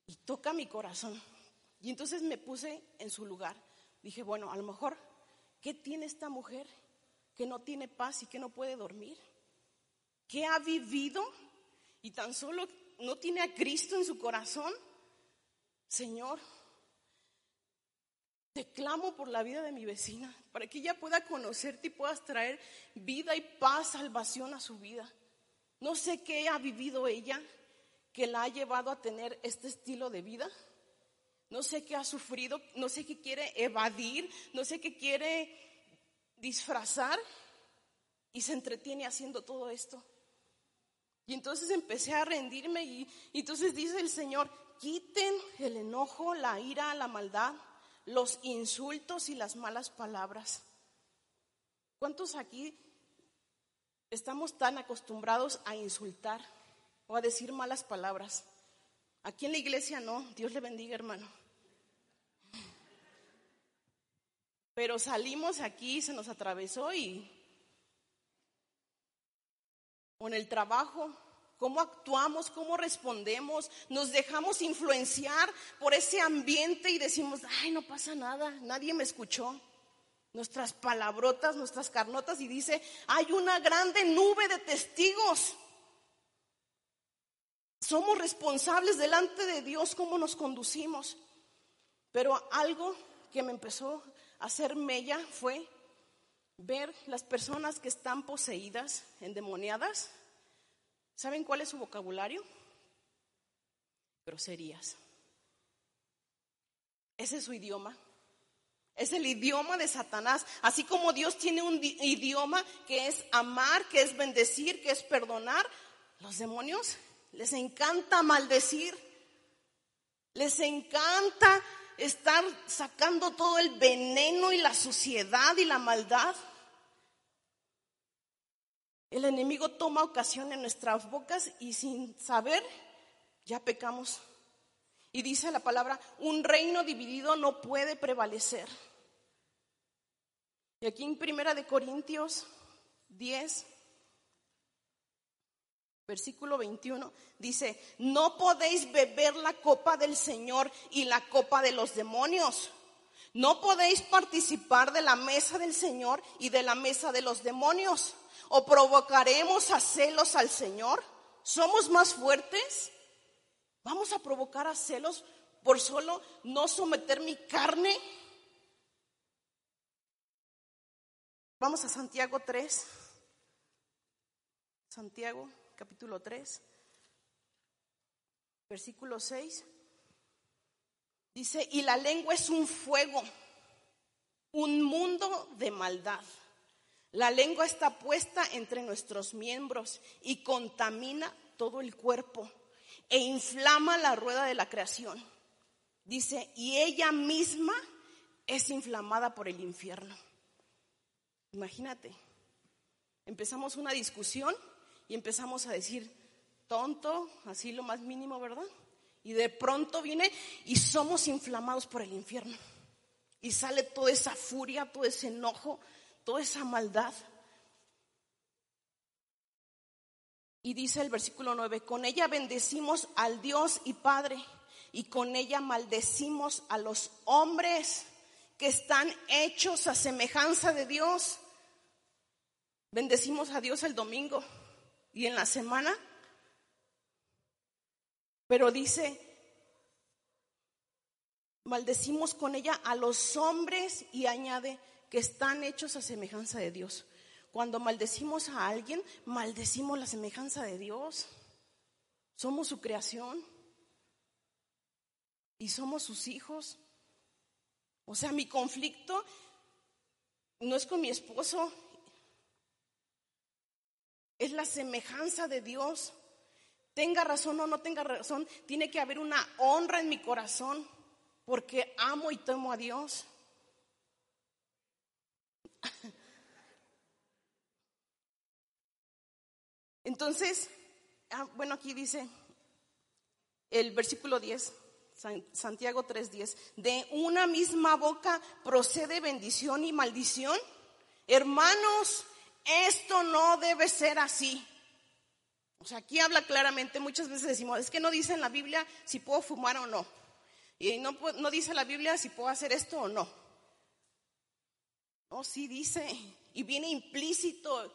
y toca mi corazón. Y entonces me puse en su lugar dije, bueno, a lo mejor, ¿qué tiene esta mujer que no tiene paz y que no puede dormir? ¿Qué ha vivido y tan solo no tiene a Cristo en su corazón? Señor, te clamo por la vida de mi vecina, para que ella pueda conocerte y puedas traer vida y paz, salvación a su vida. No sé qué ha vivido ella que la ha llevado a tener este estilo de vida no sé qué ha sufrido, no sé qué quiere evadir, no sé qué quiere disfrazar y se entretiene haciendo todo esto. Y entonces empecé a rendirme y, entonces dice el Señor, quiten el enojo, la ira, la maldad, los insultos y las malas palabras. ¿Cuántos aquí estamos tan acostumbrados a insultar o a decir malas palabras? Aquí en la iglesia no, Dios le bendiga hermano. Pero salimos aquí, se nos atravesó y... Con el trabajo, cómo actuamos, cómo respondemos, nos dejamos influenciar por ese ambiente y decimos, ay, no pasa nada, nadie me escuchó. Nuestras palabrotas, nuestras carnotas y dice, hay una grande nube de testigos. Somos responsables delante de Dios cómo nos conducimos. Pero algo que me empezó a hacer mella fue ver las personas que están poseídas, endemoniadas, ¿Saben cuál es su vocabulario? Groserías. Ese es su idioma. Es el idioma de Satanás. Así como Dios tiene un idioma que es amar, que es bendecir, que es perdonar, los demonios les encanta maldecir. Les encanta estar sacando todo el veneno y la suciedad y la maldad. El enemigo toma ocasión en nuestras bocas y sin saber ya pecamos. Y dice la palabra, un reino dividido no puede prevalecer. Y aquí en Primera de Corintios 10, versículo 21, dice, no podéis beber la copa del Señor y la copa de los demonios. No podéis participar de la mesa del Señor y de la mesa de los demonios. ¿O provocaremos a celos al Señor? ¿Somos más fuertes? ¿Vamos a provocar a celos por solo no someter mi carne? Vamos a Santiago 3. Santiago capítulo 3, versículo 6. Dice, y la lengua es un fuego, un mundo de maldad. La lengua está puesta entre nuestros miembros y contamina todo el cuerpo e inflama la rueda de la creación. Dice, y ella misma es inflamada por el infierno. Imagínate, empezamos una discusión y empezamos a decir, tonto, así lo más mínimo, ¿verdad? Y de pronto viene y somos inflamados por el infierno. Y sale toda esa furia, todo ese enojo, toda esa maldad. Y dice el versículo 9, con ella bendecimos al Dios y Padre y con ella maldecimos a los hombres que están hechos a semejanza de Dios. Bendecimos a Dios el domingo y en la semana. Pero dice, maldecimos con ella a los hombres y añade, que están hechos a semejanza de Dios. Cuando maldecimos a alguien, maldecimos la semejanza de Dios. Somos su creación y somos sus hijos. O sea, mi conflicto no es con mi esposo, es la semejanza de Dios. Tenga razón o no tenga razón, tiene que haber una honra en mi corazón porque amo y temo a Dios. Entonces, ah, bueno, aquí dice el versículo 10, Santiago 3:10, de una misma boca procede bendición y maldición. Hermanos, esto no debe ser así. O sea, aquí habla claramente, muchas veces decimos, es que no dice en la Biblia si puedo fumar o no. Y no, no dice la Biblia si puedo hacer esto o no. No, sí dice, y viene implícito.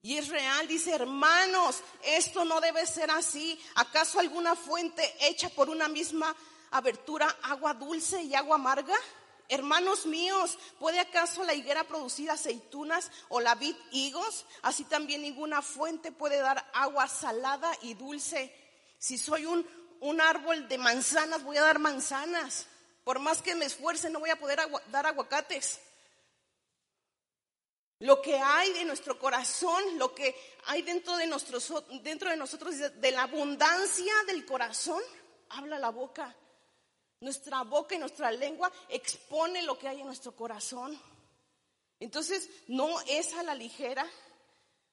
Y es real, dice, hermanos, esto no debe ser así. ¿Acaso alguna fuente hecha por una misma abertura, agua dulce y agua amarga? Hermanos míos, ¿puede acaso la higuera producir aceitunas o la vid higos? Así también ninguna fuente puede dar agua salada y dulce. Si soy un, un árbol de manzanas, voy a dar manzanas. Por más que me esfuerce, no voy a poder dar aguacates. Lo que hay de nuestro corazón, lo que hay dentro de, dentro de nosotros, de la abundancia del corazón, habla la boca. Nuestra boca y nuestra lengua expone lo que hay en nuestro corazón. Entonces, no es a la ligera,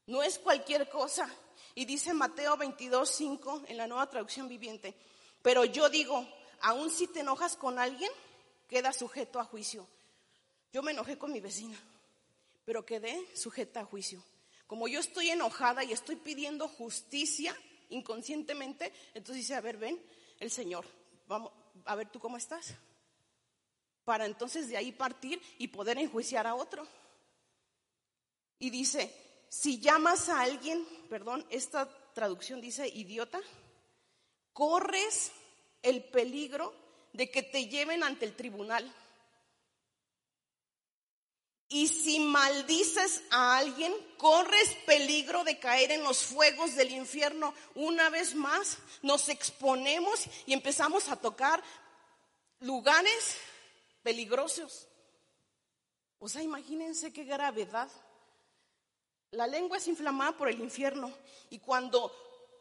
no es cualquier cosa. Y dice Mateo 22, 5 en la nueva traducción viviente. Pero yo digo, aun si te enojas con alguien, queda sujeto a juicio. yo me enojé con mi vecina, pero quedé sujeta a juicio. Como yo estoy enojada y estoy pidiendo justicia inconscientemente, entonces dice, a ver, ven, el Señor, vamos, a ver tú cómo estás. Para entonces de ahí partir y poder enjuiciar a otro. Y dice, si llamas a alguien, perdón, esta traducción dice idiota, corres el peligro de que te lleven ante el tribunal. Y si maldices a alguien, corres peligro de caer en los fuegos del infierno. Una vez más, nos exponemos y empezamos a tocar lugares peligrosos. O sea, imagínense qué gravedad. La lengua es inflamada por el infierno y cuando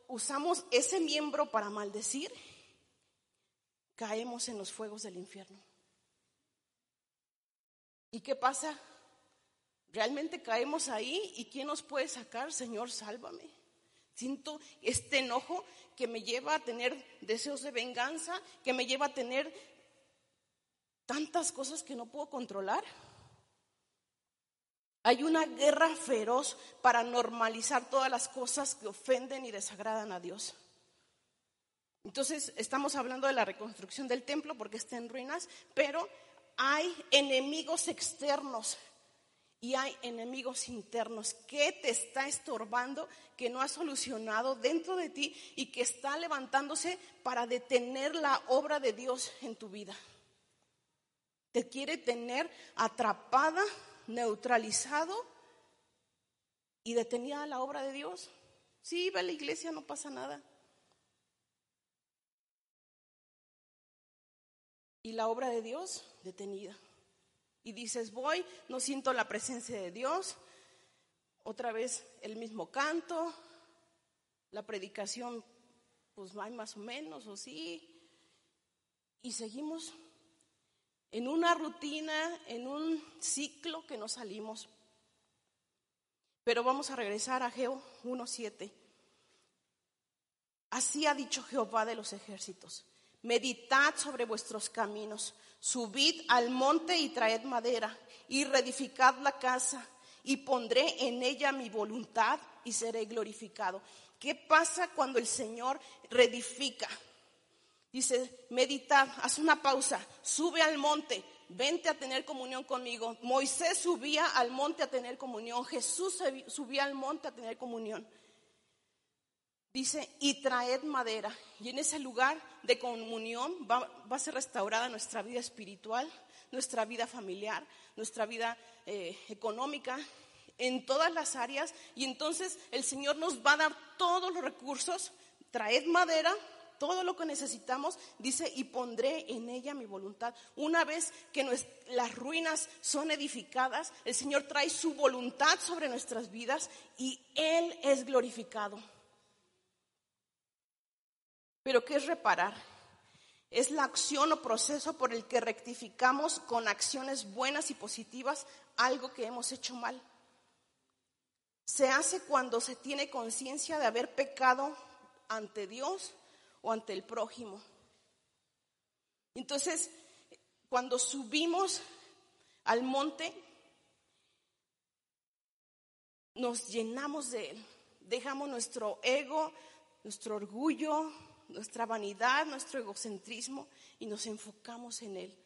usamos ese miembro para maldecir, caemos en los fuegos del infierno. ¿Y qué pasa? Realmente caemos ahí y ¿quién nos puede sacar? Señor, sálvame. Siento este enojo que me lleva a tener deseos de venganza, que me lleva a tener tantas cosas que no puedo controlar. Hay una guerra feroz para normalizar todas las cosas que ofenden y desagradan a Dios. Entonces, estamos hablando de la reconstrucción del templo porque está en ruinas, pero hay enemigos externos y hay enemigos internos. ¿Qué te está estorbando que no has solucionado dentro de ti y que está levantándose para detener la obra de Dios en tu vida? Te quiere tener atrapada, neutralizado y detenida la obra de Dios. Sí, va a la iglesia, no pasa nada. y la obra de Dios detenida. Y dices, voy, no siento la presencia de Dios, otra vez el mismo canto, la predicación, pues más o menos, o sí, y seguimos en una rutina, en un ciclo que no salimos. Pero vamos a regresar a Geo 1.7. Así ha dicho Jehová de los ejércitos meditad sobre vuestros caminos, subid al monte y traed madera, y reedificad la casa, y pondré en ella mi voluntad y seré glorificado. ¿Qué pasa cuando el Señor reedifica? Dice, meditad, haz una pausa, sube al monte, vente a tener comunión conmigo. Moisés subía al monte a tener comunión, Jesús subía al monte a tener comunión. Dice, y traed madera. Y en ese lugar de comunión va, a ser restaurada nuestra vida espiritual, nuestra vida familiar, nuestra vida eh, económica, en todas las áreas. Y entonces el Señor nos va a dar todos los recursos. Traed madera, todo lo que necesitamos, dice, y pondré en ella mi voluntad. Una vez que las ruinas son edificadas, el Señor trae su voluntad sobre nuestras vidas y Él es glorificado. Pero ¿qué es reparar? Es la acción o proceso por el que rectificamos con acciones buenas y positivas algo que hemos hecho mal. Se hace cuando se tiene conciencia de haber pecado ante Dios o ante el prójimo. Entonces, cuando subimos al monte, nos llenamos de Él. Dejamos nuestro ego, nuestro orgullo, nuestra vanidad, nuestro egocentrismo y nos enfocamos en Él.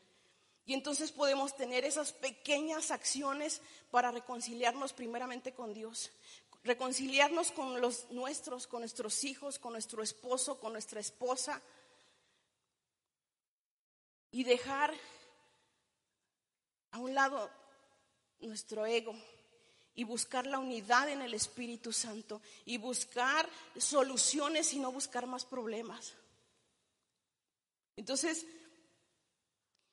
Y entonces podemos tener esas pequeñas acciones para reconciliarnos primeramente con Dios, reconciliarnos con los nuestros, con nuestros hijos, con nuestro esposo, con nuestra esposa y dejar a un lado nuestro ego y buscar la unidad en el Espíritu Santo y buscar soluciones y no buscar más problemas. Entonces,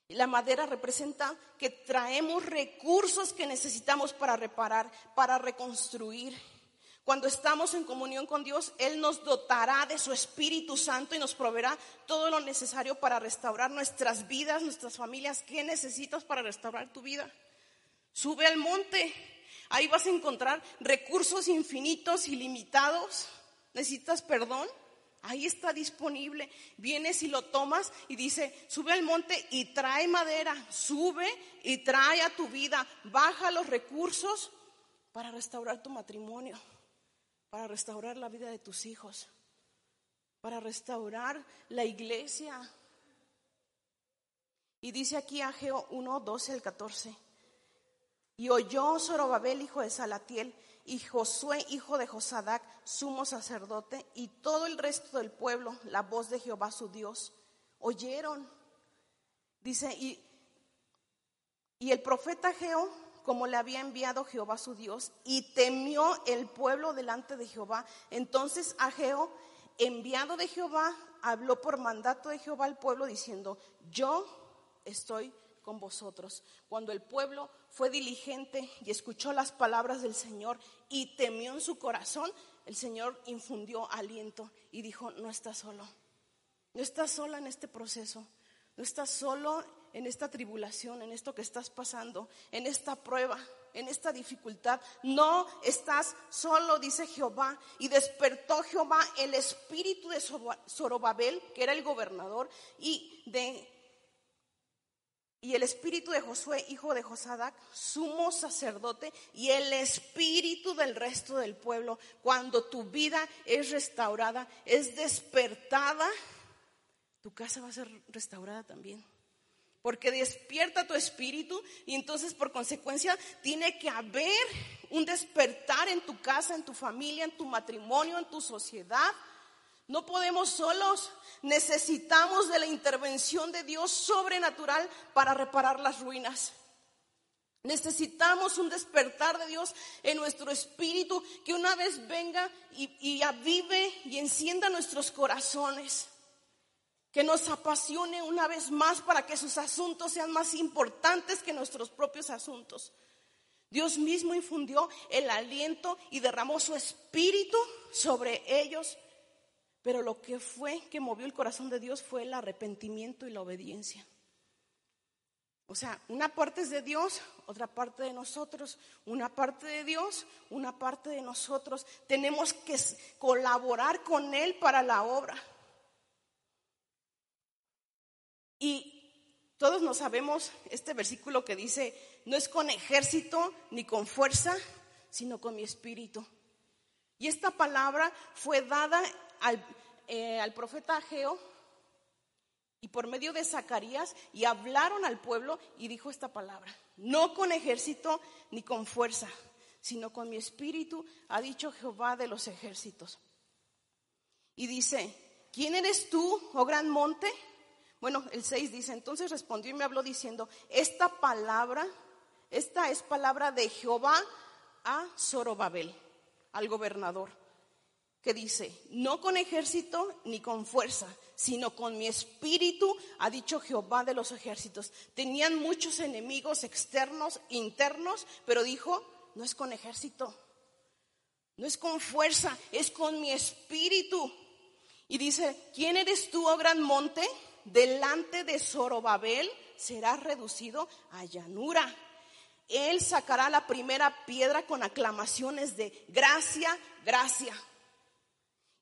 la madera representa que traemos recursos que necesitamos para reparar, para reconstruir. Cuando estamos en comunión con Dios, Él nos dotará de su Espíritu Santo y nos proveerá todo lo necesario para restaurar nuestras vidas, nuestras familias. ¿Qué necesitas para restaurar tu vida? Sube al monte, Ahí vas a encontrar recursos infinitos, ilimitados. ¿Necesitas perdón? Ahí está disponible. Vienes y lo tomas y dice, sube al monte y trae madera, sube y trae a tu vida, baja los recursos para restaurar tu matrimonio, para restaurar la vida de tus hijos, para restaurar la iglesia. Y dice aquí Ageo 1, 12 al 14. Y oyó Zorobabel, hijo de Salatiel, y Josué, hijo de Josadac, sumo sacerdote, y todo el resto del pueblo, la voz de Jehová su Dios, oyeron. Dice, y, y el profeta Ageo, como le había enviado Jehová su Dios, y temió el pueblo delante de Jehová. Entonces Ageo, enviado de Jehová, habló por mandato de Jehová al pueblo, diciendo, yo estoy con vosotros. Cuando el pueblo fue diligente y escuchó las palabras del Señor y temió en su corazón, el Señor infundió aliento y dijo, no estás solo, no estás sola en este proceso, no estás solo en esta tribulación, en esto que estás pasando, en esta prueba, en esta dificultad. No estás solo, dice Jehová. Y despertó Jehová el espíritu de Zorobabel, que era el gobernador, y de y el espíritu de Josué, hijo de Josadac, sumo sacerdote, y el espíritu del resto del pueblo, cuando tu vida es restaurada, es despertada, tu casa va a ser restaurada también. Porque despierta tu espíritu y entonces por consecuencia tiene que haber un despertar en tu casa, en tu familia, en tu matrimonio, en tu sociedad no podemos solos, necesitamos de la intervención de Dios sobrenatural para reparar las ruinas. Necesitamos un despertar de Dios en nuestro espíritu que una vez venga y, avive y encienda nuestros corazones. Que nos apasione una vez más para que sus asuntos sean más importantes que nuestros propios asuntos. Dios mismo infundió el aliento y derramó su espíritu sobre ellos pero lo que fue que movió el corazón de Dios fue el arrepentimiento y la obediencia. O sea, una parte es de Dios, otra parte de nosotros, una parte de Dios, una parte de nosotros. Tenemos que colaborar con Él para la obra. Y todos nos sabemos este versículo que dice, no es con ejército ni con fuerza, sino con mi espíritu. Y esta palabra fue dada eh, al, profeta Ageo y por medio de Zacarías y hablaron al pueblo y dijo esta palabra, no con ejército ni con fuerza, sino con mi espíritu, ha dicho Jehová de los ejércitos. Y dice, ¿quién eres tú, oh gran monte? Bueno, el 6 dice, entonces respondió y me habló diciendo, esta palabra, esta es palabra de Jehová a Zorobabel, al gobernador que dice, no con ejército ni con fuerza, sino con mi espíritu, ha dicho Jehová de los ejércitos. Tenían muchos enemigos externos, internos, pero dijo, no es con ejército, no es con fuerza, es con mi espíritu. Y dice, ¿quién eres tú, oh gran monte? Delante de Zorobabel serás reducido a llanura. Él sacará la primera piedra con aclamaciones de gracia, gracia.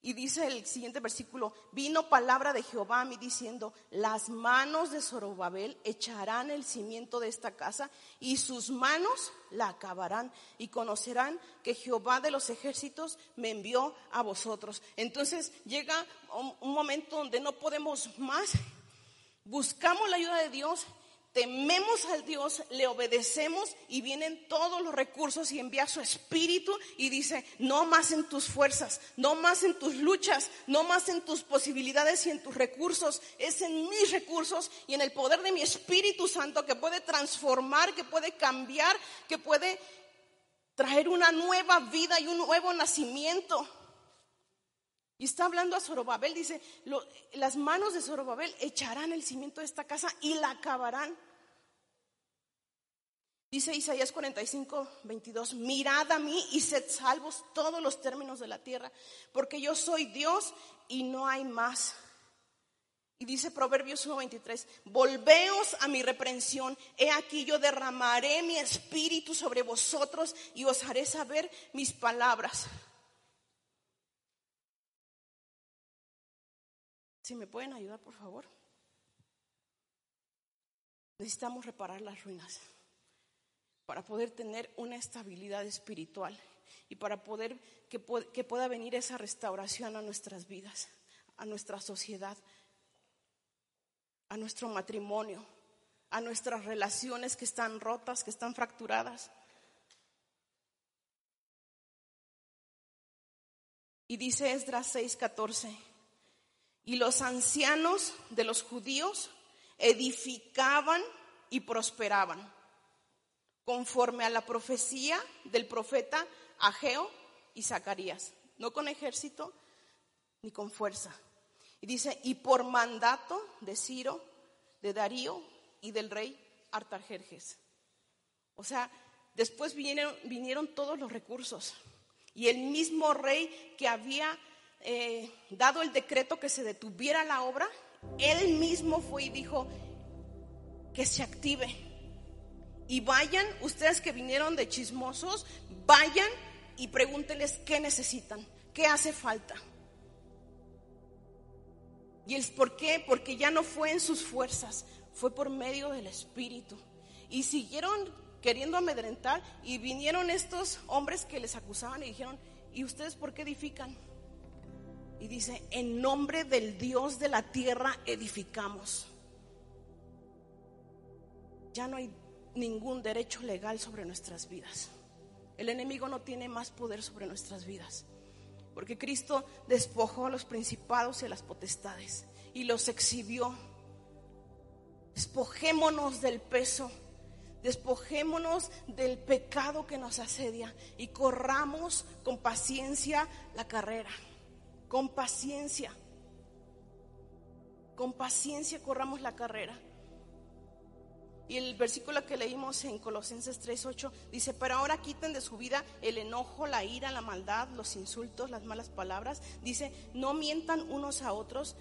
Y dice el siguiente versículo, vino palabra de Jehová a mí diciendo, las manos de Zorobabel echarán el cimiento de esta casa y sus manos la acabarán y conocerán que Jehová de los ejércitos me envió a vosotros. Entonces llega un momento donde no podemos más, buscamos la ayuda de Dios tememos al Dios, le obedecemos y vienen todos los recursos y envía su espíritu y dice, no más en tus fuerzas, no más en tus luchas, no más en tus posibilidades y en tus recursos, es en mis recursos y en el poder de mi Espíritu Santo que puede transformar, que puede cambiar, que puede traer una nueva vida y un nuevo nacimiento. Y está hablando a Zorobabel, dice, las manos de Zorobabel echarán el cimiento de esta casa y la acabarán. Dice Isaías 45, 22, mirad a mí y sed salvos todos los términos de la tierra, porque yo soy Dios y no hay más. Y dice Proverbios 1:23, volveos a mi reprensión, he aquí yo derramaré mi espíritu sobre vosotros y os haré saber mis palabras. Si me pueden ayudar, por favor. Necesitamos reparar las ruinas para poder tener una estabilidad espiritual y para poder que, pueda venir esa restauración a nuestras vidas, a nuestra sociedad, a nuestro matrimonio, a nuestras relaciones que están rotas, que están fracturadas. Y dice Esdras 6:14, y los ancianos de los judíos edificaban y prosperaban, conforme a la profecía del profeta Ageo y Zacarías, no con ejército ni con fuerza. Y dice, y por mandato de Ciro, de Darío y del rey Artajerjes. O sea, después vinieron, todos los recursos. Y el mismo rey que había eh, dado el decreto que se detuviera la obra, él mismo fue y dijo que se active. Y vayan, ustedes que vinieron de chismosos, vayan y pregúntenles qué necesitan, qué hace falta. ¿Y el por qué? Porque ya no fue en sus fuerzas, fue por medio del Espíritu. Y siguieron queriendo amedrentar y vinieron estos hombres que les acusaban y dijeron, ¿y ustedes por qué edifican? Y dice, en nombre del Dios de la tierra edificamos. Ya no hay ningún derecho legal sobre nuestras vidas. El enemigo no tiene más poder sobre nuestras vidas. Porque Cristo despojó a los principados y a las potestades y los exhibió. Despojémonos del peso, despojémonos del pecado que nos asedia y corramos con paciencia la carrera con paciencia. Con paciencia corramos la carrera. Y el versículo que leímos en Colosenses 3:8 dice, pero ahora quiten de su vida el enojo, la ira, la maldad, los insultos, las malas palabras. Dice, no mientan unos a otros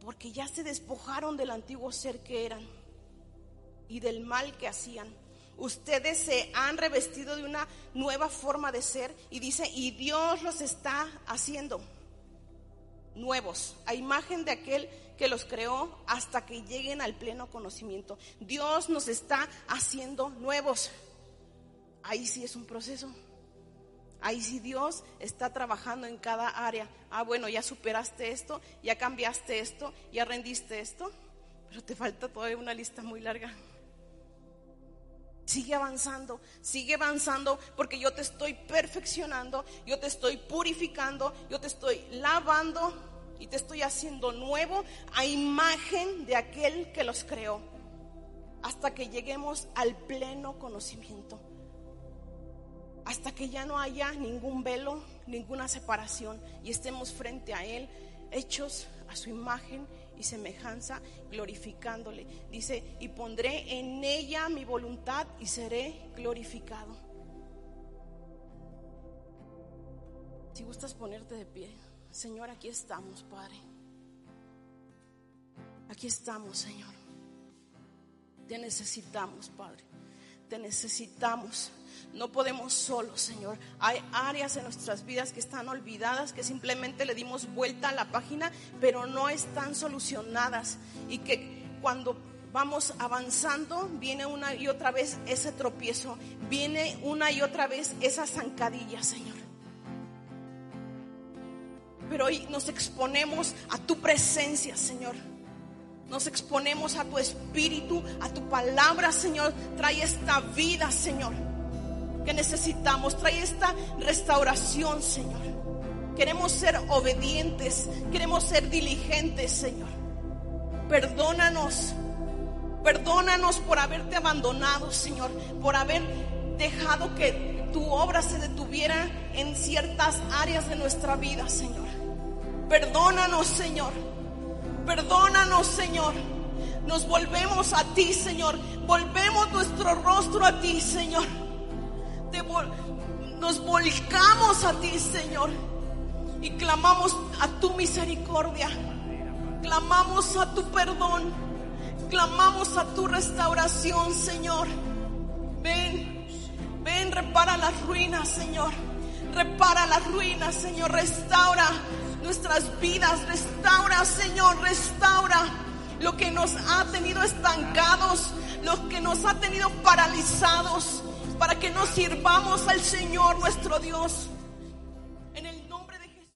porque ya se despojaron del antiguo ser que eran y del mal que hacían. Ustedes se han revestido de una nueva forma de ser y dice, y Dios los está haciendo nuevos, a imagen de aquel que los creó hasta que lleguen al pleno conocimiento. Dios nos está haciendo nuevos. Ahí sí es un proceso. Ahí sí Dios está trabajando en cada área. Ah, bueno, ya superaste esto, ya cambiaste esto, ya rendiste esto, pero te falta todavía una lista muy larga. Sigue avanzando, sigue avanzando porque yo te estoy perfeccionando, yo te estoy purificando, yo te estoy lavando y te estoy haciendo nuevo a imagen de aquel que los creó hasta que lleguemos al pleno conocimiento. Hasta que ya no haya ningún velo, ninguna separación y estemos frente a Él, hechos a su imagen y semejanza, glorificándole. Dice, y pondré en ella mi voluntad y seré glorificado. Si gustas ponerte de pie, Señor, aquí estamos, Padre. Aquí estamos, Señor. Te necesitamos, Padre. Te necesitamos. No podemos solos, Señor. Hay áreas en nuestras vidas que están olvidadas, que simplemente le dimos vuelta a la página, pero no están solucionadas. Y que cuando vamos avanzando, viene una y otra vez ese tropiezo, viene una y otra vez esa zancadilla, Señor. Pero hoy nos exponemos a tu presencia, Señor. Nos exponemos a tu espíritu, a tu palabra, Señor. Trae esta vida, Señor que necesitamos. Trae esta restauración, Señor. Queremos ser obedientes, queremos ser diligentes, Señor. Perdónanos, perdónanos por haberte abandonado, Señor, por haber dejado que tu obra se detuviera en ciertas áreas de nuestra vida, Señor. Perdónanos, Señor. Perdónanos, Señor. Nos volvemos a ti, Señor. Volvemos nuestro rostro a ti, Señor nos volcamos a ti, Señor, y clamamos a tu misericordia, clamamos a tu perdón, clamamos a tu restauración, Señor. Ven, ven, repara las ruinas, Señor. Repara las ruinas, Señor. Restaura nuestras vidas. Restaura, Señor, restaura lo que nos ha tenido estancados, lo que nos ha tenido paralizados, para que nos sirvamos al Señor nuestro Dios.